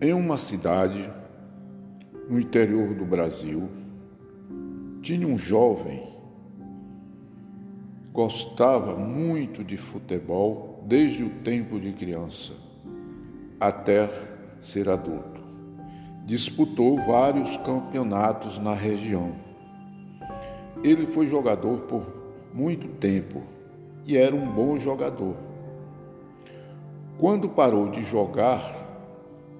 Em uma cidade no interior do Brasil, tinha um jovem gostava muito de futebol desde o tempo de criança até ser adulto. Disputou vários campeonatos na região. Ele foi jogador por muito tempo e era um bom jogador. Quando parou de jogar,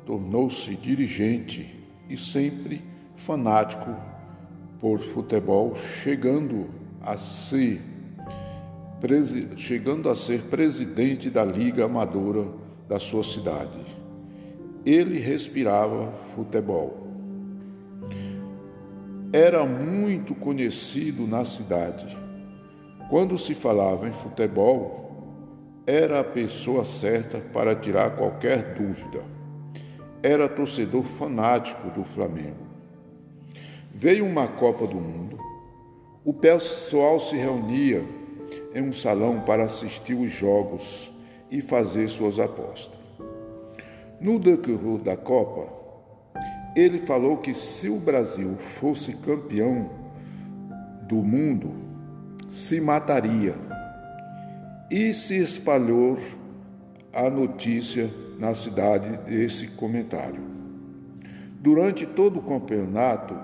tornou-se dirigente e sempre fanático por futebol, chegando a ser chegando a ser presidente da liga amadora da sua cidade. Ele respirava futebol. Era muito conhecido na cidade. Quando se falava em futebol, era a pessoa certa para tirar qualquer dúvida. Era torcedor fanático do Flamengo. Veio uma Copa do Mundo, o pessoal se reunia em um salão para assistir os jogos e fazer suas apostas. No decorrer da Copa, ele falou que se o Brasil fosse campeão do mundo, se mataria e se espalhou a notícia na cidade desse comentário. Durante todo o campeonato,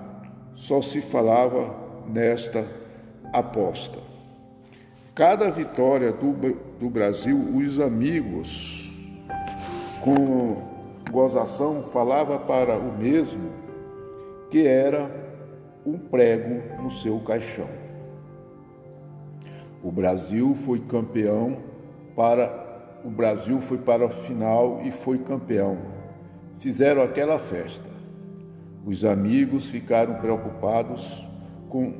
só se falava nesta aposta. Cada vitória do, do Brasil, os amigos, com gozação, falava para o mesmo que era um prego no seu caixão. O Brasil foi campeão para o Brasil foi para a final e foi campeão. Fizeram aquela festa. Os amigos ficaram preocupados com,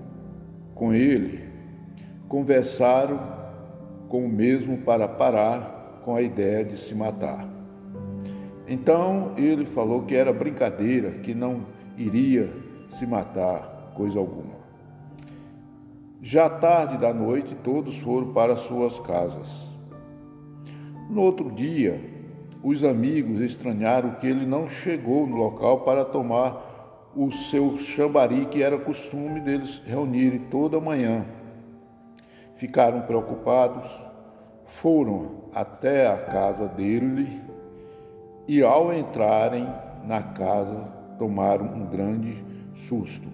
com ele. Conversaram com o mesmo para parar com a ideia de se matar. Então ele falou que era brincadeira, que não iria se matar, coisa alguma. Já tarde da noite, todos foram para suas casas. No outro dia, os amigos estranharam que ele não chegou no local para tomar o seu chambari, que era costume deles reunirem toda manhã. Ficaram preocupados, foram até a casa dele e, ao entrarem na casa, tomaram um grande susto.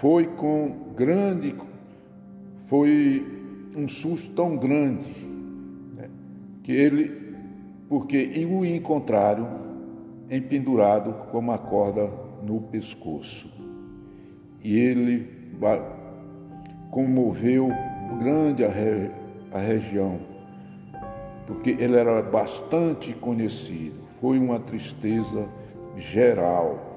Foi com grande, foi um susto tão grande que ele, porque o encontraram empendurado com uma corda no pescoço. E ele comoveu grande a, re, a região, porque ele era bastante conhecido. Foi uma tristeza geral